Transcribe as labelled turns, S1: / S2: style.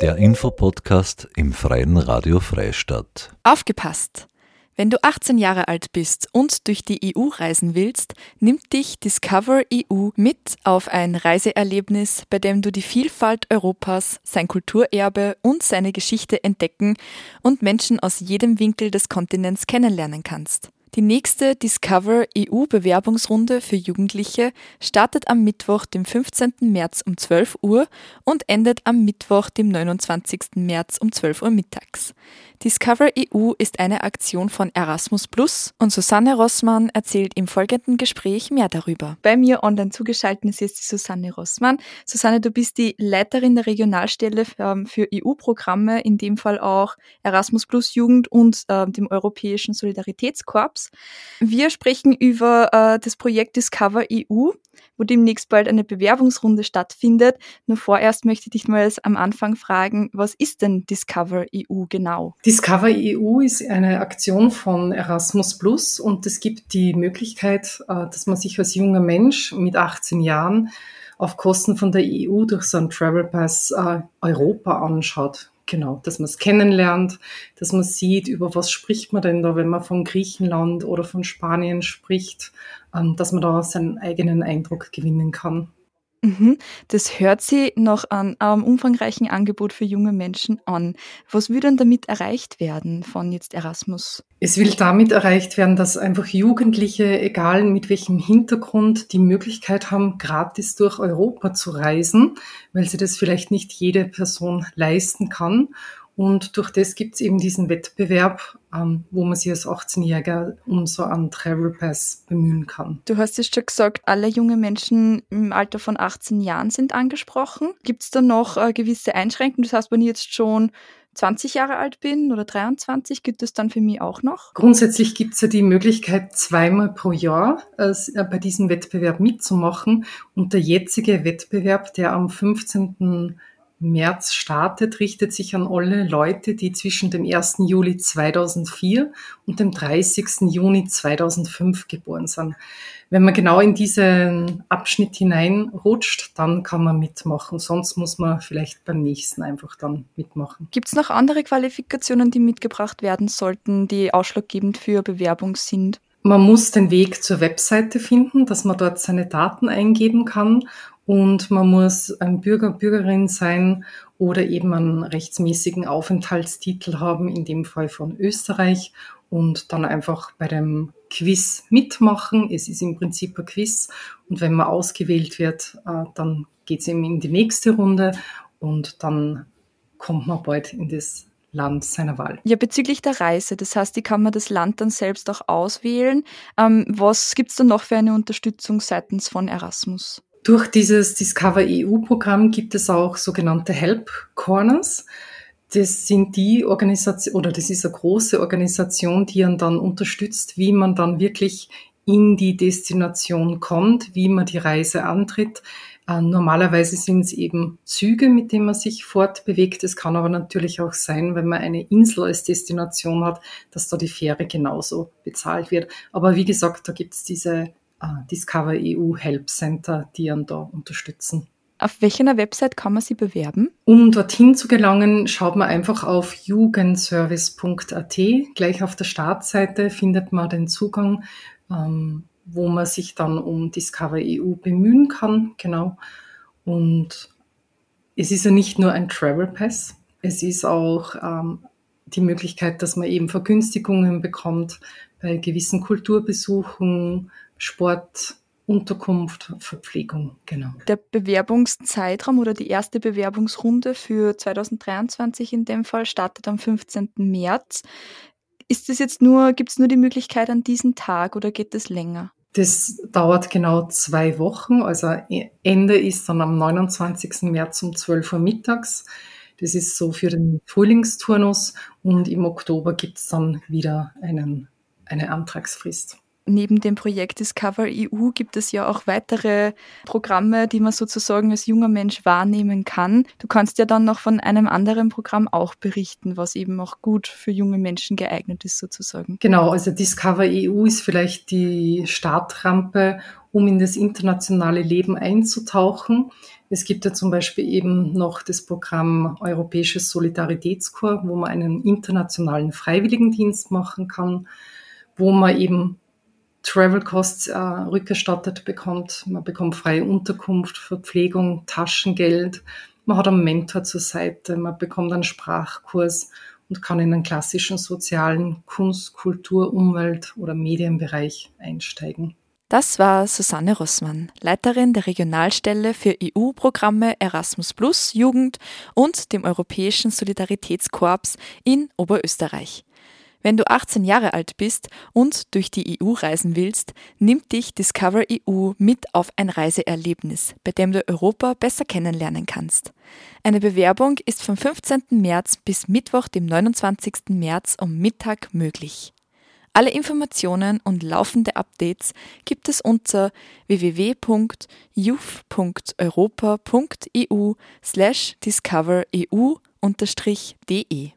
S1: Der Infopodcast im Freien Radio Freistadt.
S2: Aufgepasst! Wenn du 18 Jahre alt bist und durch die EU reisen willst, nimmt dich Discover EU mit auf ein Reiseerlebnis, bei dem du die Vielfalt Europas, sein Kulturerbe und seine Geschichte entdecken und Menschen aus jedem Winkel des Kontinents kennenlernen kannst. Die nächste Discover EU Bewerbungsrunde für Jugendliche startet am Mittwoch, dem 15. März um 12 Uhr und endet am Mittwoch, dem 29. März um 12 Uhr mittags. Discover EU ist eine Aktion von Erasmus Plus und Susanne Rossmann erzählt im folgenden Gespräch mehr darüber. Bei mir online zugeschaltet ist jetzt die Susanne Rossmann. Susanne, du bist die Leiterin der Regionalstelle ähm, für EU-Programme, in dem Fall auch Erasmus Plus Jugend und äh, dem Europäischen Solidaritätskorps. Wir sprechen über äh, das Projekt Discover EU, wo demnächst bald eine Bewerbungsrunde stattfindet. Nur vorerst möchte ich dich mal am Anfang fragen, was ist denn Discover EU genau?
S3: Discover EU ist eine Aktion von Erasmus Plus und es gibt die Möglichkeit, äh, dass man sich als junger Mensch mit 18 Jahren auf Kosten von der EU durch so einen Travel Pass äh, Europa anschaut. Genau, dass man es kennenlernt, dass man sieht, über was spricht man denn da, wenn man von Griechenland oder von Spanien spricht, ähm, dass man da seinen eigenen Eindruck gewinnen kann.
S2: Mhm. Das hört sich noch an einem umfangreichen Angebot für junge Menschen an. Was würde denn damit erreicht werden von jetzt Erasmus?
S3: Es will damit erreicht werden, dass einfach Jugendliche, egal mit welchem Hintergrund, die Möglichkeit haben, gratis durch Europa zu reisen, weil sie das vielleicht nicht jede Person leisten kann und durch das gibt es eben diesen Wettbewerb, ähm, wo man sich als 18-Jähriger um so einen Travel Pass bemühen kann.
S2: Du hast es schon gesagt, alle junge Menschen im Alter von 18 Jahren sind angesprochen. Gibt es da noch äh, gewisse Einschränkungen? Das heißt, wenn ich jetzt schon 20 Jahre alt bin oder 23, gibt es dann für mich auch noch?
S3: Grundsätzlich gibt es ja die Möglichkeit, zweimal pro Jahr äh, bei diesem Wettbewerb mitzumachen. Und der jetzige Wettbewerb, der am 15. März startet, richtet sich an alle Leute, die zwischen dem 1. Juli 2004 und dem 30. Juni 2005 geboren sind. Wenn man genau in diesen Abschnitt hineinrutscht, dann kann man mitmachen. Sonst muss man vielleicht beim nächsten einfach dann mitmachen.
S2: Gibt es noch andere Qualifikationen, die mitgebracht werden sollten, die ausschlaggebend für Bewerbung sind?
S3: Man muss den Weg zur Webseite finden, dass man dort seine Daten eingeben kann und man muss ein Bürger, Bürgerin sein oder eben einen rechtsmäßigen Aufenthaltstitel haben, in dem Fall von Österreich und dann einfach bei dem Quiz mitmachen. Es ist im Prinzip ein Quiz und wenn man ausgewählt wird, äh, dann geht es eben in die nächste Runde und dann kommt man bald in das Land seiner Wahl.
S2: Ja, bezüglich der Reise, das heißt, die kann man das Land dann selbst auch auswählen. Ähm, was gibt es da noch für eine Unterstützung seitens von Erasmus?
S3: Durch dieses Discover EU-Programm gibt es auch sogenannte Help Corners. Das sind die Organisation oder das ist eine große Organisation, die einen dann unterstützt, wie man dann wirklich in die Destination kommt, wie man die Reise antritt. Äh, normalerweise sind es eben Züge, mit denen man sich fortbewegt. Es kann aber natürlich auch sein, wenn man eine Insel als Destination hat, dass da die Fähre genauso bezahlt wird. Aber wie gesagt, da gibt es diese Discover EU Help Center, die einen da unterstützen.
S2: Auf welcher Website kann man sie bewerben?
S3: Um dorthin zu gelangen, schaut man einfach auf jugendservice.at. Gleich auf der Startseite findet man den Zugang, ähm, wo man sich dann um Discover EU bemühen kann. Genau. Und es ist ja nicht nur ein Travel Pass, es ist auch ähm, die Möglichkeit, dass man eben Vergünstigungen bekommt bei gewissen Kulturbesuchen, Sport, Unterkunft, Verpflegung, genau.
S2: Der Bewerbungszeitraum oder die erste Bewerbungsrunde für 2023 in dem Fall startet am 15. März. Ist es jetzt nur, gibt es nur die Möglichkeit an diesem Tag oder geht es länger?
S3: Das dauert genau zwei Wochen. Also Ende ist dann am 29. März um 12 Uhr mittags. Das ist so für den Frühlingsturnus und im Oktober gibt es dann wieder einen, eine Antragsfrist.
S2: Neben dem Projekt Discover EU gibt es ja auch weitere Programme, die man sozusagen als junger Mensch wahrnehmen kann. Du kannst ja dann noch von einem anderen Programm auch berichten, was eben auch gut für junge Menschen geeignet ist sozusagen.
S3: Genau, also Discover EU ist vielleicht die Startrampe, um in das internationale Leben einzutauchen. Es gibt ja zum Beispiel eben noch das Programm Europäisches Solidaritätskorps, wo man einen internationalen Freiwilligendienst machen kann, wo man eben Travel Costs äh, rückerstattet bekommt. Man bekommt freie Unterkunft, Verpflegung, Taschengeld. Man hat einen Mentor zur Seite. Man bekommt einen Sprachkurs und kann in einen klassischen sozialen Kunst, Kultur, Umwelt oder Medienbereich einsteigen.
S2: Das war Susanne Rossmann, Leiterin der Regionalstelle für EU-Programme Erasmus Plus Jugend und dem Europäischen Solidaritätskorps in Oberösterreich. Wenn du 18 Jahre alt bist und durch die EU reisen willst, nimmt dich Discover EU mit auf ein Reiseerlebnis, bei dem du Europa besser kennenlernen kannst. Eine Bewerbung ist vom 15. März bis Mittwoch, dem 29. März um Mittag möglich. Alle Informationen und laufende Updates gibt es unter www.youth.europa.eu slash discovereu-de.